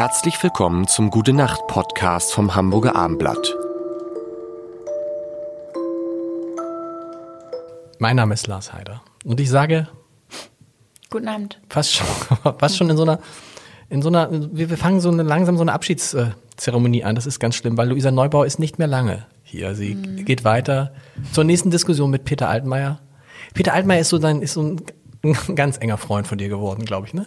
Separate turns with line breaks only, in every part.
Herzlich willkommen zum Gute Nacht Podcast vom Hamburger Armblatt.
Mein Name ist Lars Heider und ich sage
Guten Abend.
fast schon, fast schon in so einer, in so einer, wir, fangen so eine, langsam so eine Abschiedszeremonie an. Das ist ganz schlimm, weil Luisa Neubauer ist nicht mehr lange hier. Sie geht weiter zur nächsten Diskussion mit Peter Altmaier. Peter Altmaier ist so dein, ist so ein, ein ganz enger Freund von dir geworden, glaube ich, ne?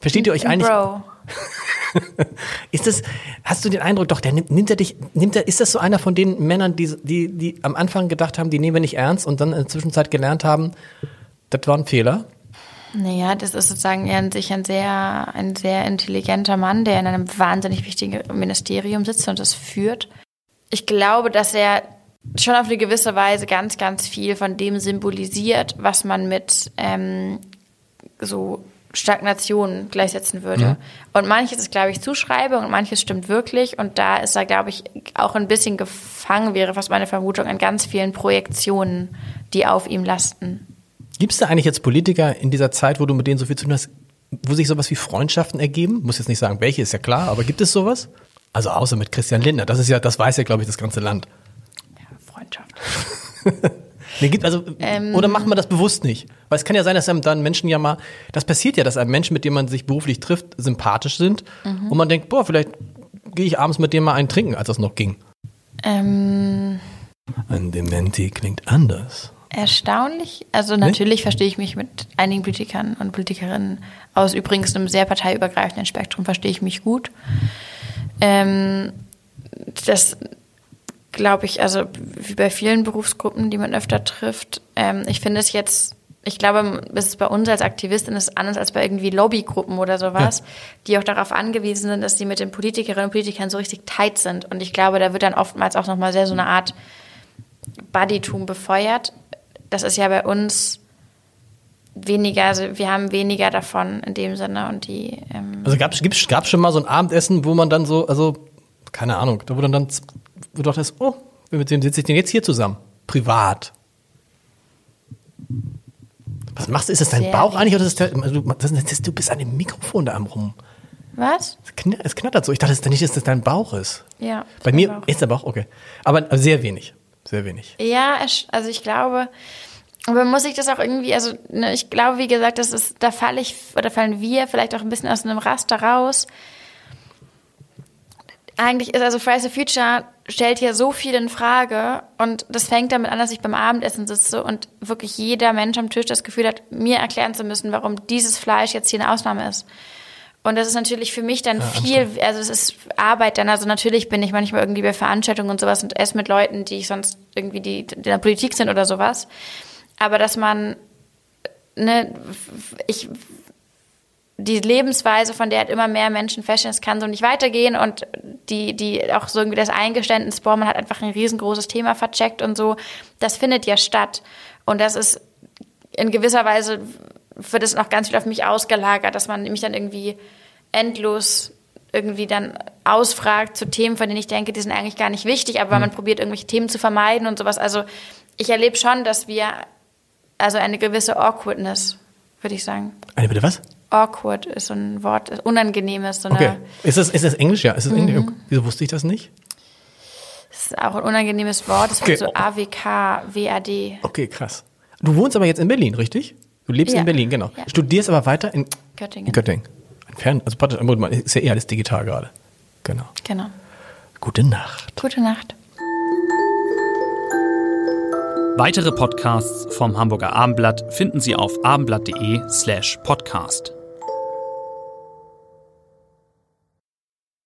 Versteht ihr euch eigentlich?
Bro.
Ist das, hast du den Eindruck, doch, der nimmt, nimmt er dich, nimmt er, ist das so einer von den Männern, die, die, die am Anfang gedacht haben, die nehmen wir nicht ernst und dann in der Zwischenzeit gelernt haben, das war ein Fehler?
Naja, das ist sozusagen eher an sich ein sehr, ein sehr intelligenter Mann, der in einem wahnsinnig wichtigen Ministerium sitzt und das führt. Ich glaube, dass er schon auf eine gewisse Weise ganz, ganz viel von dem symbolisiert, was man mit ähm, so Stagnation gleichsetzen würde. Und manches ist, glaube ich, Zuschreibung und manches stimmt wirklich. Und da ist er, glaube ich, auch ein bisschen gefangen, wäre fast meine Vermutung, an ganz vielen Projektionen, die auf ihm lasten.
Gibt es da eigentlich jetzt Politiker in dieser Zeit, wo du mit denen so viel zu tun hast, wo sich sowas wie Freundschaften ergeben? Muss jetzt nicht sagen, welche, ist ja klar, aber gibt es sowas? Also außer mit Christian Lindner, das ist ja, das weiß ja, glaube ich, das ganze Land.
Freundschaft.
Nee, gibt, also,
Ähm.
oder macht man das bewusst nicht? Weil es kann ja sein, dass einem dann Menschen ja mal, das passiert ja, dass einem Menschen, mit dem man sich beruflich trifft, sympathisch sind und man denkt, boah, vielleicht gehe ich abends mit dem mal einen trinken, als das noch ging.
Ähm,
Ein Dementi klingt anders.
erstaunlich. Also natürlich verstehe ich mich mit einigen Politikern und Politikerinnen aus übrigens einem sehr parteiübergreifenden Spektrum verstehe ich mich gut. Ähm, das glaube ich, also wie bei vielen Berufsgruppen, die man öfter trifft. Ähm, ich finde es jetzt, ich glaube, es ist bei uns als Aktivistin ist anders als bei irgendwie Lobbygruppen oder sowas, die auch darauf angewiesen sind, dass sie mit den Politikerinnen und Politikern so richtig tight sind. Und ich glaube, da wird dann oftmals auch nochmal sehr so eine Art Buddytum befeuert. Das ist ja bei uns weniger, also wir haben weniger davon in dem Sinne und die ähm,
Also gab es schon mal so ein Abendessen, wo man dann so, also, keine Ahnung, da wo dann, wo du dachtest, oh, mit wem sitze ich denn jetzt hier zusammen? Privat. Was machst du? Ist das dein
Sehr
Bauch eigentlich oder ist das, also, das, das, du bist an dem Mikrofon da am rum?
was?
Es kn- Es knattert so. Ich dachte nicht, dass das dein Bauch ist.
Ja.
Bei mir
Bauch.
ist der Bauch, okay. Aber sehr wenig. Sehr wenig.
Ja, also ich glaube, aber muss ich das auch irgendwie, also ne, ich glaube, wie gesagt, das ist, da falle ich oder fallen wir vielleicht auch ein bisschen aus einem Raster raus. Eigentlich ist also Fridays for Future stellt hier so viel in Frage und das fängt damit an, dass ich beim Abendessen sitze und wirklich jeder Mensch am Tisch das Gefühl hat, mir erklären zu müssen, warum dieses Fleisch jetzt hier eine Ausnahme ist. Und das ist natürlich für mich dann viel, also es ist Arbeit dann, also natürlich bin ich manchmal irgendwie bei Veranstaltungen und sowas und esse mit Leuten, die ich sonst irgendwie, die, die in der Politik sind oder sowas. Aber dass man, ne, ich, die Lebensweise, von der halt immer mehr Menschen feststellen, es kann so nicht weitergehen und die, die auch so irgendwie das Eingeständnis, boah, man hat einfach ein riesengroßes Thema vercheckt und so, das findet ja statt. Und das ist in gewisser Weise wird es noch ganz viel auf mich ausgelagert, dass man mich dann irgendwie endlos irgendwie dann ausfragt zu Themen, von denen ich denke, die sind eigentlich gar nicht wichtig, aber man probiert irgendwelche Themen zu vermeiden und sowas. Also ich erlebe schon, dass wir also eine gewisse Awkwardness, würde ich sagen.
Eine bitte was?
Awkward ist so ein Wort, ist unangenehmes, so eine,
Okay. Ist das, ist das Englisch? Ja, ist das Englisch?
Mhm.
Wieso wusste ich das nicht?
ist auch ein unangenehmes Wort, es
Okay.
wird so AWK, WAD,
Okay, krass. Du wohnst aber jetzt in Berlin, richtig? Du lebst
Ja.
in Berlin, genau.
Ja.
Studierst aber weiter in
Göttingen.
In Göttingen. Ein Fern, also praktisch, man ist ja eh alles digital gerade. Genau.
Genau.
Gute Nacht.
Gute Nacht.
Weitere Podcasts vom Hamburger Abendblatt finden Sie auf abendblatt.de slash podcast.